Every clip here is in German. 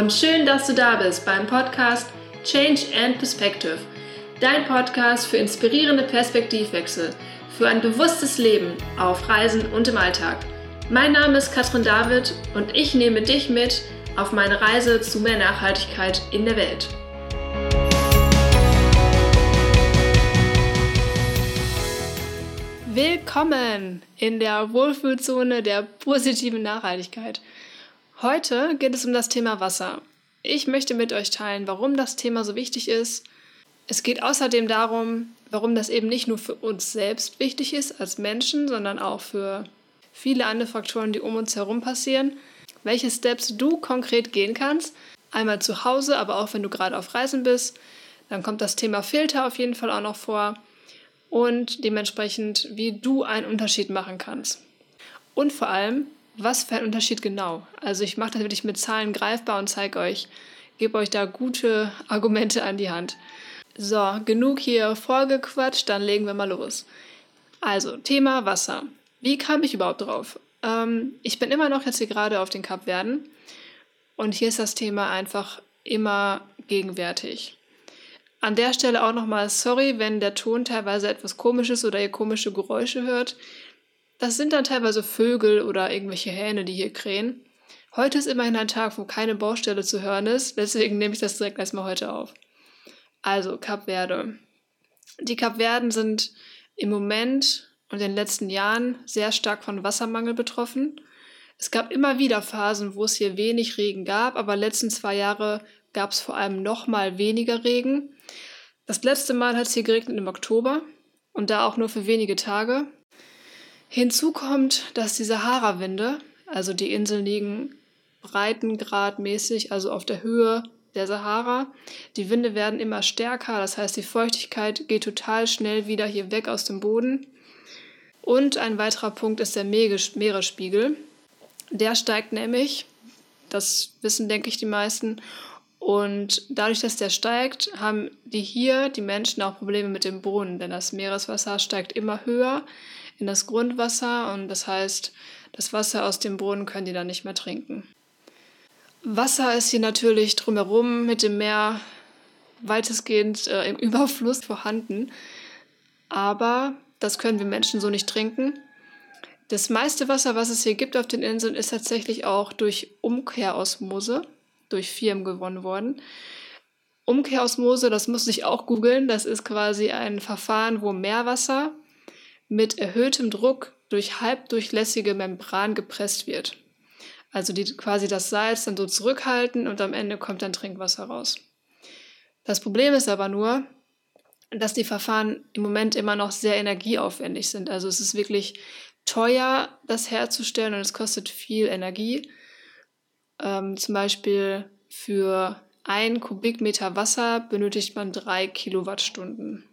und schön, dass du da bist beim Podcast Change and Perspective. Dein Podcast für inspirierende Perspektivwechsel, für ein bewusstes Leben auf Reisen und im Alltag. Mein Name ist Katrin David und ich nehme dich mit auf meine Reise zu mehr Nachhaltigkeit in der Welt. Willkommen in der Wohlfühlzone der positiven Nachhaltigkeit. Heute geht es um das Thema Wasser. Ich möchte mit euch teilen, warum das Thema so wichtig ist. Es geht außerdem darum, warum das eben nicht nur für uns selbst wichtig ist als Menschen, sondern auch für viele andere Faktoren, die um uns herum passieren. Welche Steps du konkret gehen kannst. Einmal zu Hause, aber auch wenn du gerade auf Reisen bist. Dann kommt das Thema Filter auf jeden Fall auch noch vor und dementsprechend, wie du einen Unterschied machen kannst. Und vor allem, was für ein Unterschied genau. Also ich mache das wirklich mit Zahlen greifbar und zeige euch, gebe euch da gute Argumente an die Hand. So, genug hier vorgequatscht, dann legen wir mal los. Also, Thema Wasser. Wie kam ich überhaupt drauf? Ähm, ich bin immer noch jetzt hier gerade auf den Kapverden und hier ist das Thema einfach immer gegenwärtig. An der Stelle auch nochmal sorry, wenn der Ton teilweise etwas komisch ist oder ihr komische Geräusche hört. Das sind dann teilweise Vögel oder irgendwelche Hähne, die hier krähen. Heute ist immerhin ein Tag, wo keine Baustelle zu hören ist, deswegen nehme ich das direkt erstmal heute auf. Also, Kap Verde. Die Kapverden sind im Moment und in den letzten Jahren sehr stark von Wassermangel betroffen. Es gab immer wieder Phasen, wo es hier wenig Regen gab, aber letzten zwei Jahre gab es vor allem noch mal weniger Regen. Das letzte Mal hat es hier geregnet im Oktober und da auch nur für wenige Tage. Hinzu kommt, dass die Sahara-Winde, also die Inseln liegen breitengradmäßig, also auf der Höhe der Sahara. Die Winde werden immer stärker, das heißt, die Feuchtigkeit geht total schnell wieder hier weg aus dem Boden. Und ein weiterer Punkt ist der Meeresspiegel. Der steigt nämlich, das wissen, denke ich, die meisten, und dadurch, dass der steigt, haben die hier, die Menschen, auch Probleme mit dem Brunnen, denn das Meereswasser steigt immer höher in das Grundwasser und das heißt, das Wasser aus dem Brunnen können die dann nicht mehr trinken. Wasser ist hier natürlich drumherum mit dem Meer weitestgehend äh, im Überfluss vorhanden, aber das können wir Menschen so nicht trinken. Das meiste Wasser, was es hier gibt auf den Inseln, ist tatsächlich auch durch Umkehrosmose durch Firmen gewonnen worden. Umkehrosmose, das muss ich auch googeln, das ist quasi ein Verfahren, wo Meerwasser mit erhöhtem Druck durch halbdurchlässige Membran gepresst wird. Also die quasi das Salz dann so zurückhalten und am Ende kommt dann Trinkwasser raus. Das Problem ist aber nur, dass die Verfahren im Moment immer noch sehr energieaufwendig sind. Also es ist wirklich teuer, das herzustellen und es kostet viel Energie. Ähm, zum Beispiel für ein Kubikmeter Wasser benötigt man drei Kilowattstunden.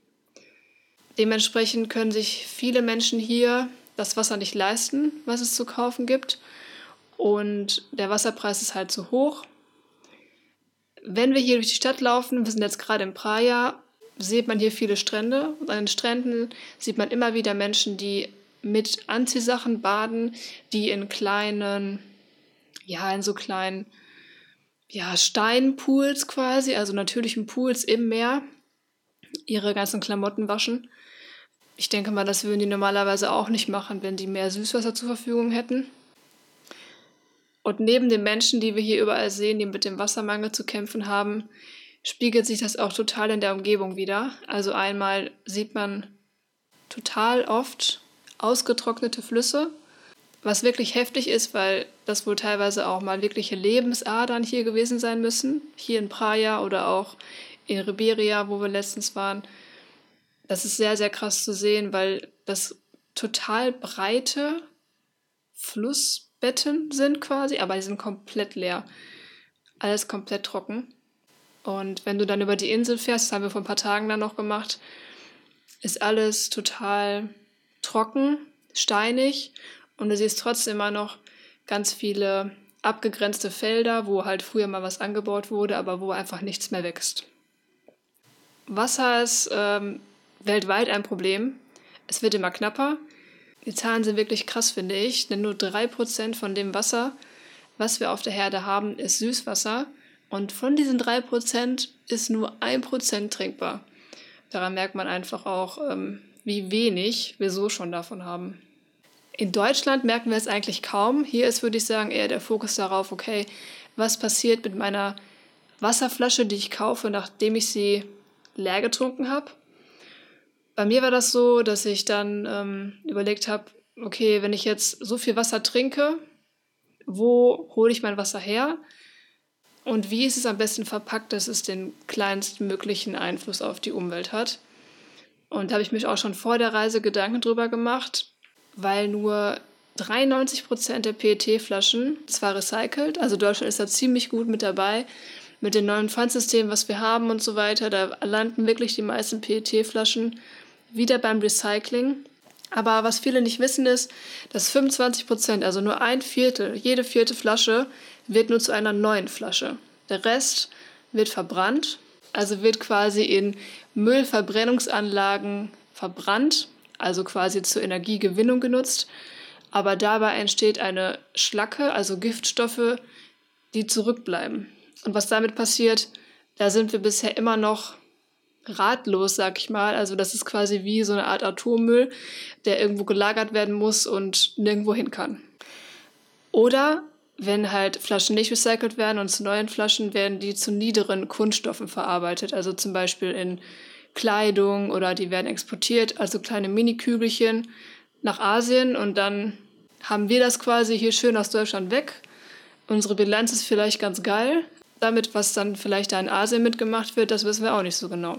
Dementsprechend können sich viele Menschen hier das Wasser nicht leisten, was es zu kaufen gibt. Und der Wasserpreis ist halt zu hoch. Wenn wir hier durch die Stadt laufen, wir sind jetzt gerade in Praia, sieht man hier viele Strände. Und an den Stränden sieht man immer wieder Menschen, die mit Anziehsachen baden, die in kleinen ja, in so kleinen, ja, Steinpools quasi, also natürlichen Pools im Meer, ihre ganzen Klamotten waschen. Ich denke mal, das würden die normalerweise auch nicht machen, wenn die mehr Süßwasser zur Verfügung hätten. Und neben den Menschen, die wir hier überall sehen, die mit dem Wassermangel zu kämpfen haben, spiegelt sich das auch total in der Umgebung wieder. Also einmal sieht man total oft ausgetrocknete Flüsse, was wirklich heftig ist, weil das wohl teilweise auch mal wirkliche Lebensadern hier gewesen sein müssen. Hier in Praia oder auch in Riberia, wo wir letztens waren. Das ist sehr, sehr krass zu sehen, weil das total breite Flussbetten sind quasi, aber die sind komplett leer. Alles komplett trocken. Und wenn du dann über die Insel fährst, das haben wir vor ein paar Tagen dann noch gemacht, ist alles total trocken, steinig und du siehst trotzdem immer noch ganz viele abgegrenzte Felder, wo halt früher mal was angebaut wurde, aber wo einfach nichts mehr wächst. Wasser ist ähm, weltweit ein Problem. Es wird immer knapper. Die Zahlen sind wirklich krass, finde ich, denn nur 3% von dem Wasser, was wir auf der Herde haben, ist Süßwasser Und von diesen 3% ist nur 1% trinkbar. Daran merkt man einfach auch, ähm, wie wenig wir so schon davon haben. In Deutschland merken wir es eigentlich kaum. Hier ist, würde ich sagen, eher der Fokus darauf, okay, was passiert mit meiner Wasserflasche, die ich kaufe, nachdem ich sie leer getrunken habe. Bei mir war das so, dass ich dann ähm, überlegt habe, okay, wenn ich jetzt so viel Wasser trinke, wo hole ich mein Wasser her? Und wie ist es am besten verpackt, dass es den kleinstmöglichen Einfluss auf die Umwelt hat? Und da habe ich mich auch schon vor der Reise Gedanken drüber gemacht, weil nur 93 Prozent der PET-Flaschen zwar recycelt, also Deutschland ist da ziemlich gut mit dabei, mit dem neuen Pfandsystem, was wir haben und so weiter, da landen wirklich die meisten PET-Flaschen wieder beim Recycling. Aber was viele nicht wissen ist, dass 25 Prozent, also nur ein Viertel, jede vierte Flasche wird nur zu einer neuen Flasche. Der Rest wird verbrannt, also wird quasi in Müllverbrennungsanlagen verbrannt, also quasi zur Energiegewinnung genutzt. Aber dabei entsteht eine Schlacke, also Giftstoffe, die zurückbleiben. Und was damit passiert, da sind wir bisher immer noch ratlos, sag ich mal. Also das ist quasi wie so eine Art Atommüll, der irgendwo gelagert werden muss und nirgendwo hin kann. Oder wenn halt Flaschen nicht recycelt werden und zu neuen Flaschen werden die zu niederen Kunststoffen verarbeitet, also zum Beispiel in Kleidung oder die werden exportiert, also kleine Mini-Kügelchen nach Asien und dann haben wir das quasi hier schön aus Deutschland weg. Unsere Bilanz ist vielleicht ganz geil. Damit, was dann vielleicht da in Asien mitgemacht wird, das wissen wir auch nicht so genau.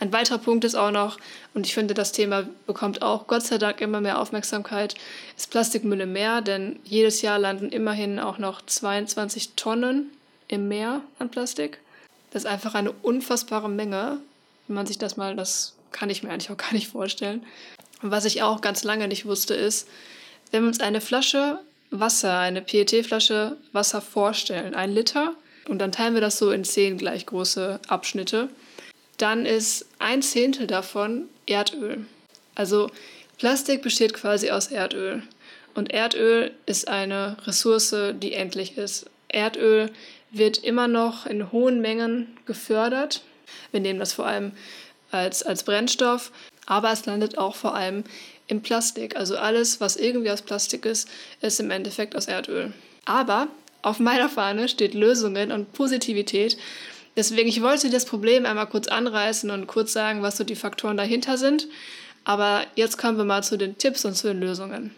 Ein weiterer Punkt ist auch noch, und ich finde, das Thema bekommt auch Gott sei Dank immer mehr Aufmerksamkeit, ist Plastikmüll im Meer, denn jedes Jahr landen immerhin auch noch 22 Tonnen im Meer an Plastik. Das ist einfach eine unfassbare Menge, wenn man sich das mal, das kann ich mir eigentlich auch gar nicht vorstellen. Und was ich auch ganz lange nicht wusste, ist, wenn wir uns eine Flasche Wasser, eine PET-Flasche Wasser vorstellen, ein Liter, und dann teilen wir das so in zehn gleich große Abschnitte, dann ist ein Zehntel davon Erdöl. Also Plastik besteht quasi aus Erdöl. Und Erdöl ist eine Ressource, die endlich ist. Erdöl wird immer noch in hohen Mengen gefördert. Wir nehmen das vor allem als, als Brennstoff, aber es landet auch vor allem im Plastik. Also alles, was irgendwie aus Plastik ist, ist im Endeffekt aus Erdöl. Aber auf meiner Fahne steht Lösungen und Positivität. Deswegen, ich wollte das Problem einmal kurz anreißen und kurz sagen, was so die Faktoren dahinter sind. Aber jetzt kommen wir mal zu den Tipps und zu den Lösungen.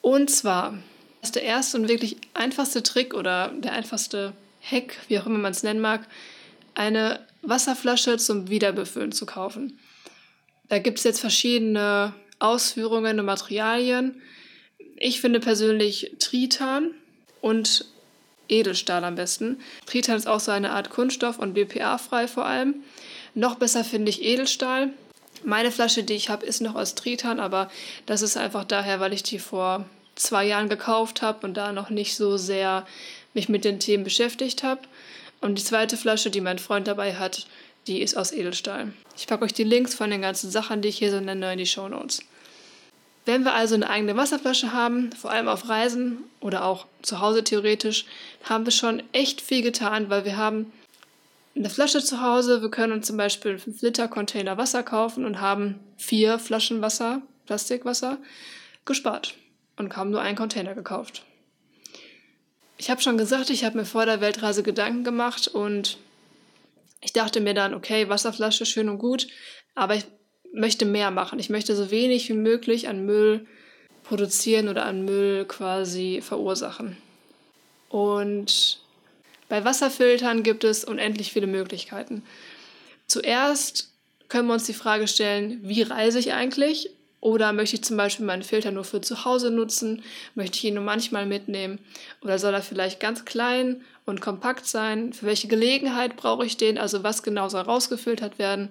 Und zwar ist der erste und wirklich einfachste Trick oder der einfachste Hack, wie auch immer man es nennen mag, eine Wasserflasche zum Wiederbefüllen zu kaufen. Da gibt es jetzt verschiedene Ausführungen und Materialien. Ich finde persönlich Tritan und Edelstahl am besten. Tritan ist auch so eine Art Kunststoff und BPA-frei vor allem. Noch besser finde ich Edelstahl. Meine Flasche, die ich habe, ist noch aus Tritan, aber das ist einfach daher, weil ich die vor zwei Jahren gekauft habe und da noch nicht so sehr mich mit den Themen beschäftigt habe. Und die zweite Flasche, die mein Freund dabei hat, die ist aus Edelstahl. Ich packe euch die Links von den ganzen Sachen, die ich hier so nenne, in die Show Notes. Wenn wir also eine eigene Wasserflasche haben, vor allem auf Reisen oder auch zu Hause theoretisch, haben wir schon echt viel getan, weil wir haben eine Flasche zu Hause, wir können uns zum Beispiel einen 5-Liter-Container Wasser kaufen und haben vier Flaschen Wasser, Plastikwasser, gespart und haben nur einen Container gekauft. Ich habe schon gesagt, ich habe mir vor der Weltreise Gedanken gemacht und ich dachte mir dann, okay, Wasserflasche schön und gut, aber ich möchte mehr machen. Ich möchte so wenig wie möglich an Müll produzieren oder an Müll quasi verursachen. Und bei Wasserfiltern gibt es unendlich viele Möglichkeiten. Zuerst können wir uns die Frage stellen, wie reise ich eigentlich? Oder möchte ich zum Beispiel meinen Filter nur für zu Hause nutzen? Möchte ich ihn nur manchmal mitnehmen? Oder soll er vielleicht ganz klein und kompakt sein? Für welche Gelegenheit brauche ich den? Also was genau soll rausgefiltert werden?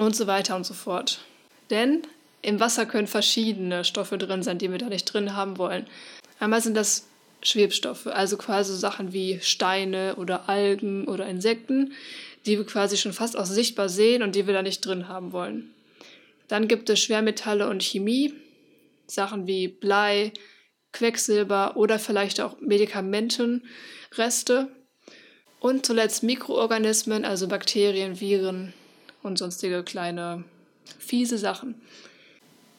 Und so weiter und so fort. Denn im Wasser können verschiedene Stoffe drin sein, die wir da nicht drin haben wollen. Einmal sind das Schwebstoffe, also quasi Sachen wie Steine oder Algen oder Insekten, die wir quasi schon fast auch sichtbar sehen und die wir da nicht drin haben wollen. Dann gibt es Schwermetalle und Chemie, Sachen wie Blei, Quecksilber oder vielleicht auch Medikamentenreste. Und zuletzt Mikroorganismen, also Bakterien, Viren und sonstige kleine fiese Sachen.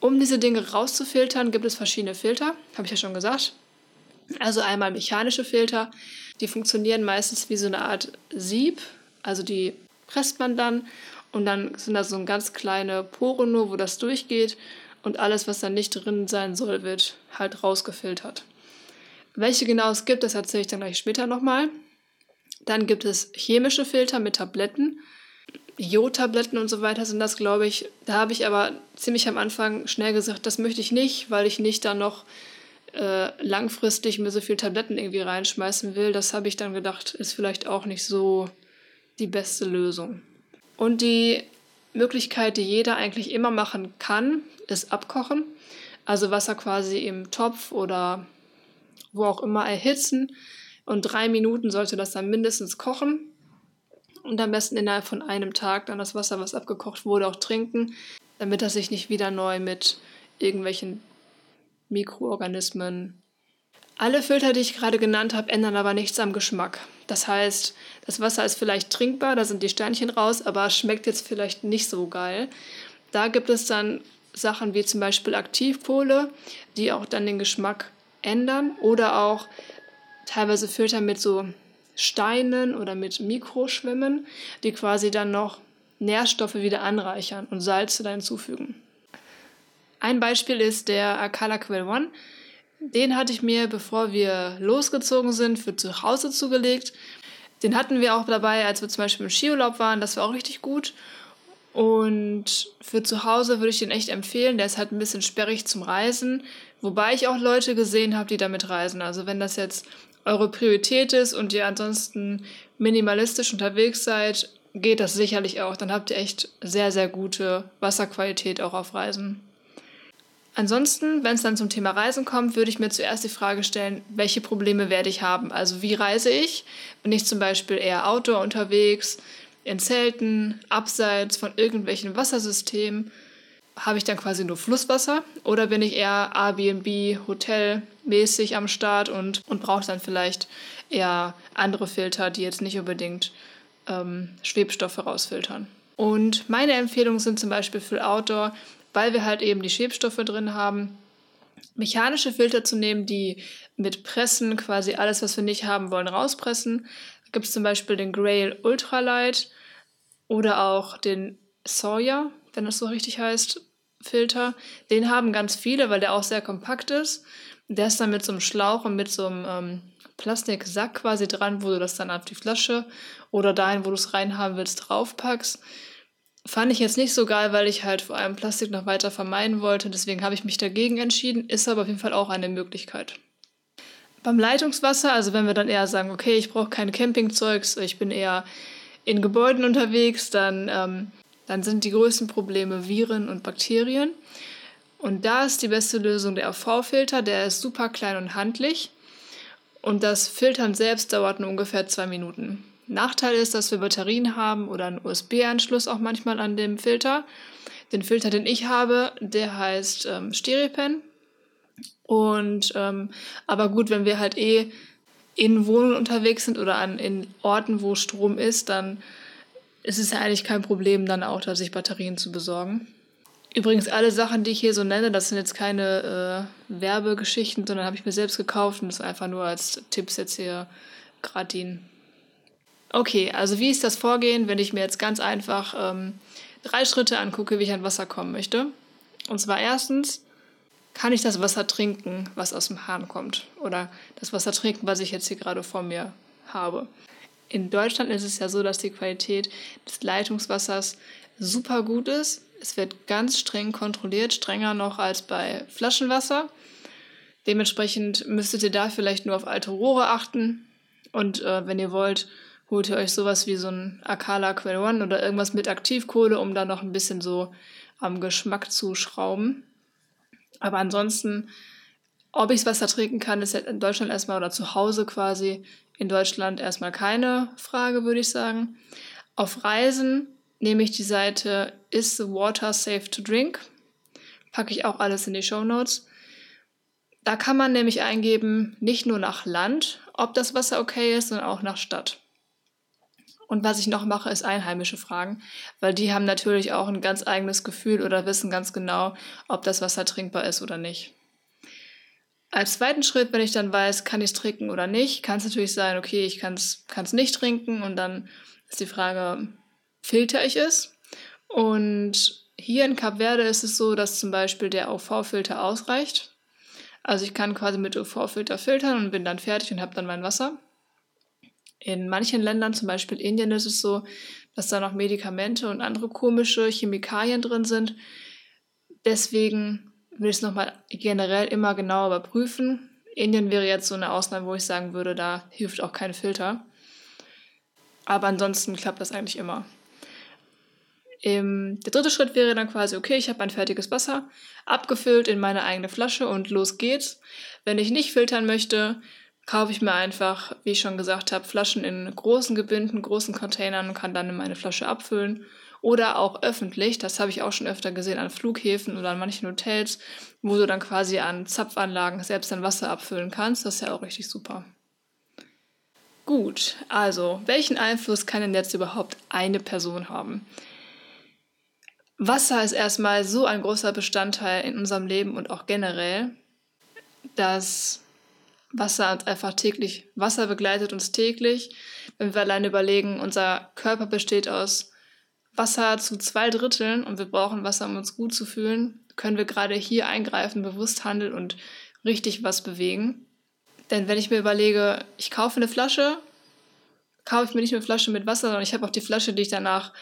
Um diese Dinge rauszufiltern, gibt es verschiedene Filter, habe ich ja schon gesagt. Also einmal mechanische Filter, die funktionieren meistens wie so eine Art Sieb, also die presst man dann und dann sind da so ganz kleine Poren nur, wo das durchgeht und alles, was da nicht drin sein soll, wird halt rausgefiltert. Welche genau es gibt, das erzähle ich dann gleich später nochmal. Dann gibt es chemische Filter mit Tabletten. Jodtabletten und so weiter sind das, glaube ich. Da habe ich aber ziemlich am Anfang schnell gesagt, das möchte ich nicht, weil ich nicht dann noch äh, langfristig mir so viel Tabletten irgendwie reinschmeißen will. Das habe ich dann gedacht, ist vielleicht auch nicht so die beste Lösung. Und die Möglichkeit, die jeder eigentlich immer machen kann, ist abkochen. Also Wasser quasi im Topf oder wo auch immer erhitzen. Und drei Minuten sollte das dann mindestens kochen. Und am besten innerhalb von einem Tag dann das Wasser, was abgekocht wurde, auch trinken, damit das sich nicht wieder neu mit irgendwelchen Mikroorganismen. Alle Filter, die ich gerade genannt habe, ändern aber nichts am Geschmack. Das heißt, das Wasser ist vielleicht trinkbar, da sind die Steinchen raus, aber schmeckt jetzt vielleicht nicht so geil. Da gibt es dann Sachen wie zum Beispiel Aktivkohle, die auch dann den Geschmack ändern oder auch teilweise Filter mit so Steinen oder mit Mikroschwimmen, die quasi dann noch Nährstoffe wieder anreichern und Salze da hinzufügen. Ein Beispiel ist der Akala Quell One. Den hatte ich mir, bevor wir losgezogen sind, für zu Hause zugelegt. Den hatten wir auch dabei, als wir zum Beispiel im Skiurlaub waren. Das war auch richtig gut. Und für zu Hause würde ich den echt empfehlen. Der ist halt ein bisschen sperrig zum Reisen. Wobei ich auch Leute gesehen habe, die damit reisen. Also wenn das jetzt eure Priorität ist und ihr ansonsten minimalistisch unterwegs seid, geht das sicherlich auch. Dann habt ihr echt sehr, sehr gute Wasserqualität auch auf Reisen. Ansonsten, wenn es dann zum Thema Reisen kommt, würde ich mir zuerst die Frage stellen, welche Probleme werde ich haben? Also wie reise ich? Bin ich zum Beispiel eher Outdoor unterwegs, in Zelten, abseits von irgendwelchen Wassersystemen? Habe ich dann quasi nur Flusswasser? Oder bin ich eher Airbnb, Hotelmäßig am Start und, und brauche dann vielleicht eher andere Filter, die jetzt nicht unbedingt ähm, Schwebstoffe rausfiltern? Und meine Empfehlungen sind zum Beispiel für Outdoor, weil wir halt eben die Schwebstoffe drin haben, mechanische Filter zu nehmen, die mit Pressen quasi alles, was wir nicht haben wollen, rauspressen. Da gibt es zum Beispiel den Grail Ultralight oder auch den Sawyer, wenn das so richtig heißt, Filter. Den haben ganz viele, weil der auch sehr kompakt ist. Der ist dann mit so einem Schlauch und mit so einem ähm, Plastiksack quasi dran, wo du das dann auf die Flasche oder dahin, wo du es reinhaben willst, draufpackst. Fand ich jetzt nicht so geil, weil ich halt vor allem Plastik noch weiter vermeiden wollte. Deswegen habe ich mich dagegen entschieden. Ist aber auf jeden Fall auch eine Möglichkeit. Beim Leitungswasser, also wenn wir dann eher sagen, okay, ich brauche kein Campingzeugs, ich bin eher in Gebäuden unterwegs, dann, ähm, dann sind die größten Probleme Viren und Bakterien. Und da ist die beste Lösung der AV-Filter. Der ist super klein und handlich. Und das Filtern selbst dauert nur ungefähr zwei Minuten. Nachteil ist, dass wir Batterien haben oder einen USB-Anschluss auch manchmal an dem Filter. Den Filter, den ich habe, der heißt ähm, StereoPen. Und ähm, aber gut, wenn wir halt eh in Wohnungen unterwegs sind oder an in Orten, wo Strom ist, dann ist es ja eigentlich kein Problem, dann auch da sich Batterien zu besorgen. Übrigens, alle Sachen, die ich hier so nenne, das sind jetzt keine äh, Werbegeschichten, sondern habe ich mir selbst gekauft und das einfach nur als Tipps jetzt hier dienen. Okay, also wie ist das Vorgehen, wenn ich mir jetzt ganz einfach ähm, drei Schritte angucke, wie ich an Wasser kommen möchte? Und zwar erstens, kann ich das Wasser trinken, was aus dem Hahn kommt? Oder das Wasser trinken, was ich jetzt hier gerade vor mir habe? In Deutschland ist es ja so, dass die Qualität des Leitungswassers super gut ist. Es wird ganz streng kontrolliert, strenger noch als bei Flaschenwasser. Dementsprechend müsstet ihr da vielleicht nur auf alte Rohre achten. Und äh, wenn ihr wollt, holt ihr euch sowas wie so ein Akala Quell One oder irgendwas mit Aktivkohle, um da noch ein bisschen so am Geschmack zu schrauben. Aber ansonsten, ob ich Wasser trinken kann, ist in Deutschland erstmal oder zu Hause quasi in Deutschland erstmal keine Frage, würde ich sagen. Auf Reisen nehme ich die Seite Is the Water Safe to Drink? Packe ich auch alles in die Show Notes. Da kann man nämlich eingeben, nicht nur nach Land, ob das Wasser okay ist, sondern auch nach Stadt. Und was ich noch mache, ist Einheimische fragen, weil die haben natürlich auch ein ganz eigenes Gefühl oder wissen ganz genau, ob das Wasser trinkbar ist oder nicht. Als zweiten Schritt, wenn ich dann weiß, kann ich es trinken oder nicht, kann es natürlich sein, okay, ich kann es nicht trinken und dann ist die Frage, filter ich es? Und hier in Kap Verde ist es so, dass zum Beispiel der UV-Filter ausreicht. Also ich kann quasi mit UV-Filter filtern und bin dann fertig und habe dann mein Wasser. In manchen Ländern, zum Beispiel Indien, ist es so, dass da noch Medikamente und andere komische Chemikalien drin sind. Deswegen will es nochmal generell immer genau überprüfen. Indien wäre jetzt so eine Ausnahme, wo ich sagen würde, da hilft auch kein Filter. Aber ansonsten klappt das eigentlich immer. Ähm, der dritte Schritt wäre dann quasi, okay, ich habe mein fertiges Wasser abgefüllt in meine eigene Flasche und los geht's. Wenn ich nicht filtern möchte, kaufe ich mir einfach, wie ich schon gesagt habe, Flaschen in großen Gebinden, großen Containern und kann dann in meine Flasche abfüllen. Oder auch öffentlich, das habe ich auch schon öfter gesehen an Flughäfen oder an manchen Hotels, wo du dann quasi an Zapfanlagen selbst dein Wasser abfüllen kannst. Das ist ja auch richtig super. Gut, also welchen Einfluss kann denn jetzt überhaupt eine Person haben? Wasser ist erstmal so ein großer Bestandteil in unserem Leben und auch generell, dass Wasser uns einfach täglich, Wasser begleitet uns täglich. Wenn wir alleine überlegen, unser Körper besteht aus Wasser zu zwei Dritteln und wir brauchen Wasser, um uns gut zu fühlen, können wir gerade hier eingreifen, bewusst handeln und richtig was bewegen. Denn wenn ich mir überlege, ich kaufe eine Flasche, kaufe ich mir nicht nur eine Flasche mit Wasser, sondern ich habe auch die Flasche, die ich danach,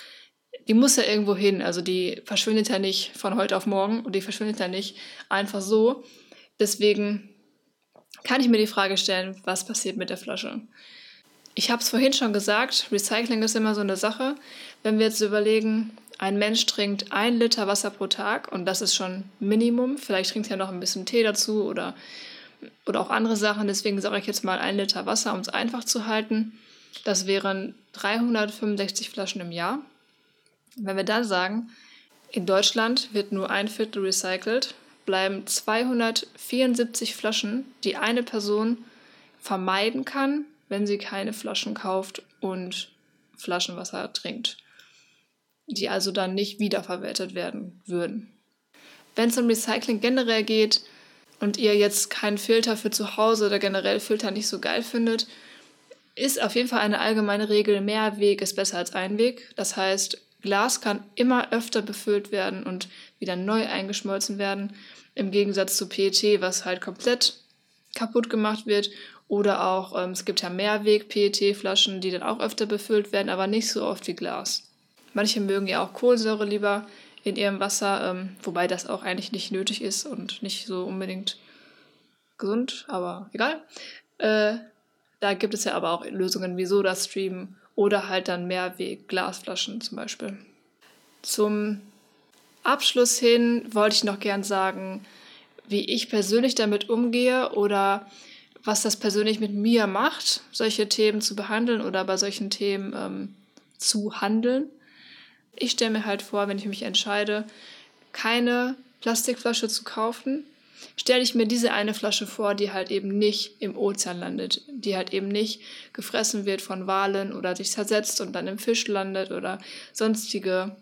die muss ja irgendwo hin. Also die verschwindet ja nicht von heute auf morgen und die verschwindet ja nicht einfach so. Deswegen kann ich mir die Frage stellen, was passiert mit der Flasche? Ich habe es vorhin schon gesagt, Recycling ist immer so eine Sache. Wenn wir jetzt überlegen, ein Mensch trinkt ein Liter Wasser pro Tag und das ist schon Minimum. Vielleicht trinkt er noch ein bisschen Tee dazu oder, oder auch andere Sachen. Deswegen sage ich jetzt mal ein Liter Wasser, um es einfach zu halten. Das wären 365 Flaschen im Jahr. Wenn wir dann sagen, in Deutschland wird nur ein Viertel recycelt, bleiben 274 Flaschen, die eine Person vermeiden kann, wenn sie keine Flaschen kauft und Flaschenwasser trinkt, die also dann nicht wiederverwertet werden würden. Wenn es um Recycling generell geht und ihr jetzt keinen Filter für zu Hause oder generell Filter nicht so geil findet, ist auf jeden Fall eine allgemeine Regel, mehr Weg ist besser als ein Weg. Das heißt, Glas kann immer öfter befüllt werden und wieder neu eingeschmolzen werden. Im Gegensatz zu PET, was halt komplett kaputt gemacht wird. Oder auch, ähm, es gibt ja Mehrweg-PET-Flaschen, die dann auch öfter befüllt werden, aber nicht so oft wie Glas. Manche mögen ja auch Kohlensäure lieber in ihrem Wasser, ähm, wobei das auch eigentlich nicht nötig ist und nicht so unbedingt gesund, aber egal. Äh, da gibt es ja aber auch Lösungen wie SodaStream oder halt dann Mehrweg-Glasflaschen zum Beispiel. Zum Abschluss hin wollte ich noch gern sagen, wie ich persönlich damit umgehe oder was das persönlich mit mir macht, solche Themen zu behandeln oder bei solchen Themen ähm, zu handeln. Ich stelle mir halt vor, wenn ich mich entscheide, keine Plastikflasche zu kaufen, stelle ich mir diese eine Flasche vor, die halt eben nicht im Ozean landet, die halt eben nicht gefressen wird von Walen oder sich zersetzt und dann im Fisch landet oder sonstige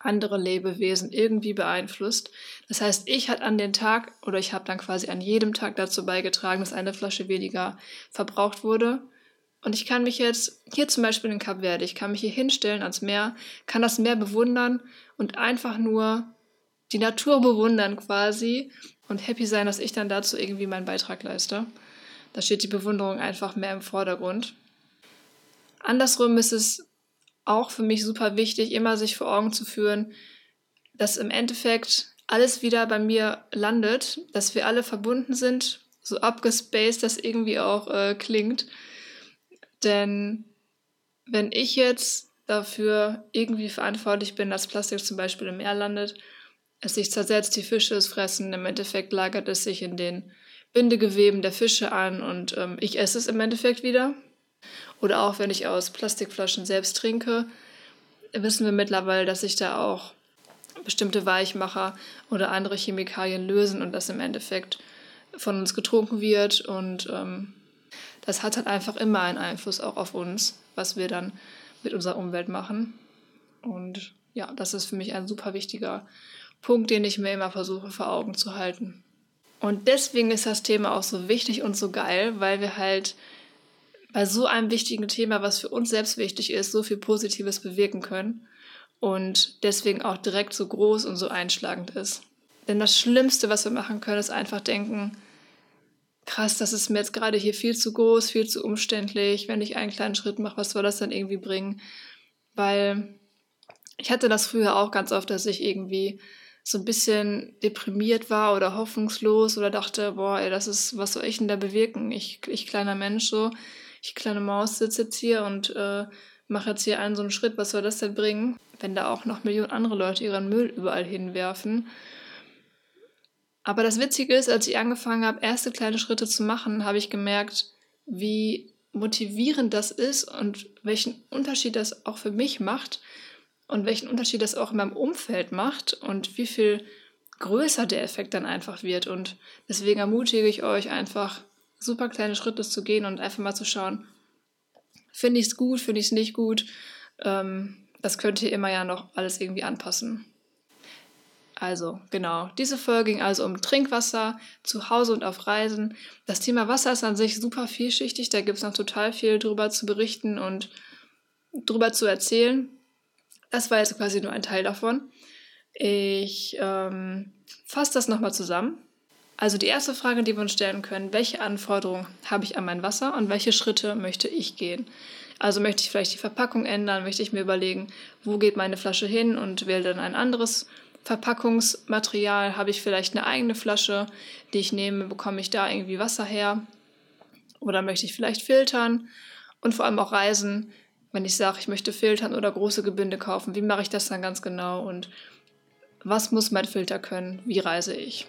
andere Lebewesen irgendwie beeinflusst. Das heißt, ich hatte an den Tag oder ich habe dann quasi an jedem Tag dazu beigetragen, dass eine Flasche weniger verbraucht wurde. Und ich kann mich jetzt hier zum Beispiel in Kap Verde, ich kann mich hier hinstellen ans Meer, kann das Meer bewundern und einfach nur die Natur bewundern quasi und happy sein, dass ich dann dazu irgendwie meinen Beitrag leiste. Da steht die Bewunderung einfach mehr im Vordergrund. Andersrum ist es auch für mich super wichtig, immer sich vor Augen zu führen, dass im Endeffekt alles wieder bei mir landet, dass wir alle verbunden sind, so abgespaced das irgendwie auch äh, klingt. Denn wenn ich jetzt dafür irgendwie verantwortlich bin, dass Plastik zum Beispiel im Meer landet, es sich zersetzt, die Fische es fressen, im Endeffekt lagert es sich in den Bindegeweben der Fische an und ähm, ich esse es im Endeffekt wieder. Oder auch wenn ich aus Plastikflaschen selbst trinke, wissen wir mittlerweile, dass sich da auch bestimmte Weichmacher oder andere Chemikalien lösen und das im Endeffekt von uns getrunken wird. Und ähm, das hat halt einfach immer einen Einfluss auch auf uns, was wir dann mit unserer Umwelt machen. Und ja, das ist für mich ein super wichtiger Punkt, den ich mir immer versuche vor Augen zu halten. Und deswegen ist das Thema auch so wichtig und so geil, weil wir halt bei so einem wichtigen Thema, was für uns selbst wichtig ist, so viel Positives bewirken können und deswegen auch direkt so groß und so einschlagend ist. Denn das Schlimmste, was wir machen können, ist einfach denken, krass, das ist mir jetzt gerade hier viel zu groß, viel zu umständlich. Wenn ich einen kleinen Schritt mache, was soll das dann irgendwie bringen? Weil ich hatte das früher auch ganz oft, dass ich irgendwie so ein bisschen deprimiert war oder hoffnungslos oder dachte, boah, ey, das ist, was soll ich denn da bewirken? Ich, ich kleiner Mensch so, ich kleine Maus sitze jetzt hier und äh, mache jetzt hier einen so einen Schritt, was soll das denn bringen, wenn da auch noch Millionen andere Leute ihren Müll überall hinwerfen? Aber das Witzige ist, als ich angefangen habe, erste kleine Schritte zu machen, habe ich gemerkt, wie motivierend das ist und welchen Unterschied das auch für mich macht und welchen Unterschied das auch in meinem Umfeld macht und wie viel größer der Effekt dann einfach wird. Und deswegen ermutige ich euch einfach, super kleine Schritte zu gehen und einfach mal zu schauen, finde ich es gut, finde ich es nicht gut. Ähm, das könnt ihr immer ja noch alles irgendwie anpassen. Also, genau. Diese Folge ging also um Trinkwasser zu Hause und auf Reisen. Das Thema Wasser ist an sich super vielschichtig. Da gibt es noch total viel drüber zu berichten und drüber zu erzählen. Das war jetzt quasi nur ein Teil davon. Ich ähm, fasse das nochmal zusammen. Also die erste Frage, die wir uns stellen können, welche Anforderungen habe ich an mein Wasser und welche Schritte möchte ich gehen? Also möchte ich vielleicht die Verpackung ändern, möchte ich mir überlegen, wo geht meine Flasche hin und wähle dann ein anderes Verpackungsmaterial? Habe ich vielleicht eine eigene Flasche, die ich nehme? Bekomme ich da irgendwie Wasser her? Oder möchte ich vielleicht filtern? Und vor allem auch Reisen, wenn ich sage, ich möchte filtern oder große Gebinde kaufen. Wie mache ich das dann ganz genau? Und was muss mein Filter können? Wie reise ich?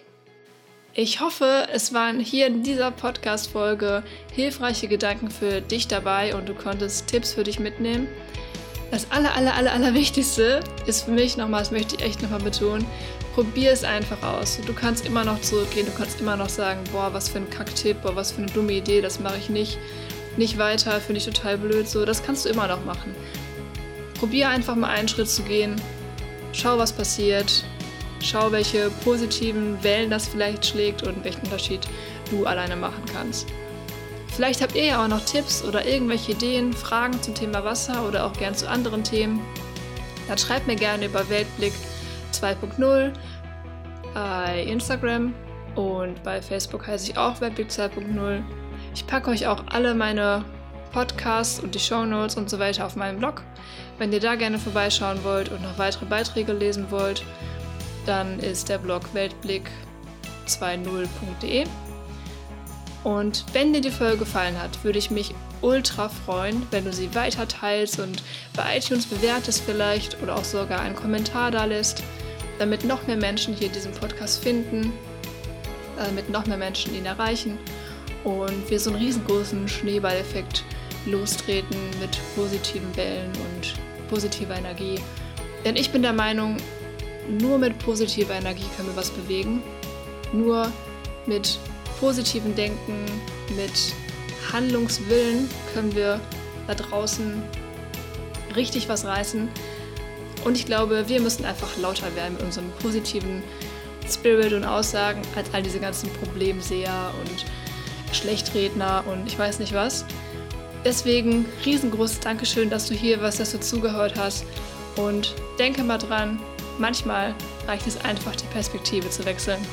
Ich hoffe, es waren hier in dieser Podcast-Folge hilfreiche Gedanken für dich dabei und du konntest Tipps für dich mitnehmen. Das aller, aller, aller, aller Wichtigste ist für mich nochmal, das möchte ich echt nochmal betonen, probier es einfach aus. Du kannst immer noch zurückgehen, du kannst immer noch sagen, boah, was für ein Kacktipp, boah, was für eine dumme Idee, das mache ich nicht, nicht weiter, finde ich total blöd, so, das kannst du immer noch machen. Probier einfach mal einen Schritt zu gehen, schau, was passiert, schau, welche positiven Wellen das vielleicht schlägt und welchen Unterschied du alleine machen kannst. Vielleicht habt ihr ja auch noch Tipps oder irgendwelche Ideen, Fragen zum Thema Wasser oder auch gern zu anderen Themen. Dann schreibt mir gerne über Weltblick 2.0 bei Instagram und bei Facebook heiße ich auch Weltblick 2.0. Ich packe euch auch alle meine Podcasts und die Show Notes und so weiter auf meinem Blog. Wenn ihr da gerne vorbeischauen wollt und noch weitere Beiträge lesen wollt, dann ist der Blog weltblick20.de. Und wenn dir die Folge gefallen hat, würde ich mich ultra freuen, wenn du sie weiter teilst und bei iTunes bewertest vielleicht oder auch sogar einen Kommentar da lässt, damit noch mehr Menschen hier diesen Podcast finden, damit noch mehr Menschen ihn erreichen und wir so einen riesengroßen Schneeballeffekt lostreten mit positiven Wellen und positiver Energie. Denn ich bin der Meinung, nur mit positiver Energie können wir was bewegen. Nur mit positiven Denken, mit Handlungswillen können wir da draußen richtig was reißen. Und ich glaube, wir müssen einfach lauter werden mit unserem positiven Spirit und Aussagen als all diese ganzen Problemseher und Schlechtredner und ich weiß nicht was. Deswegen riesengroßes Dankeschön, dass du hier warst, dass du zugehört hast. Und denke mal dran, manchmal reicht es einfach, die Perspektive zu wechseln.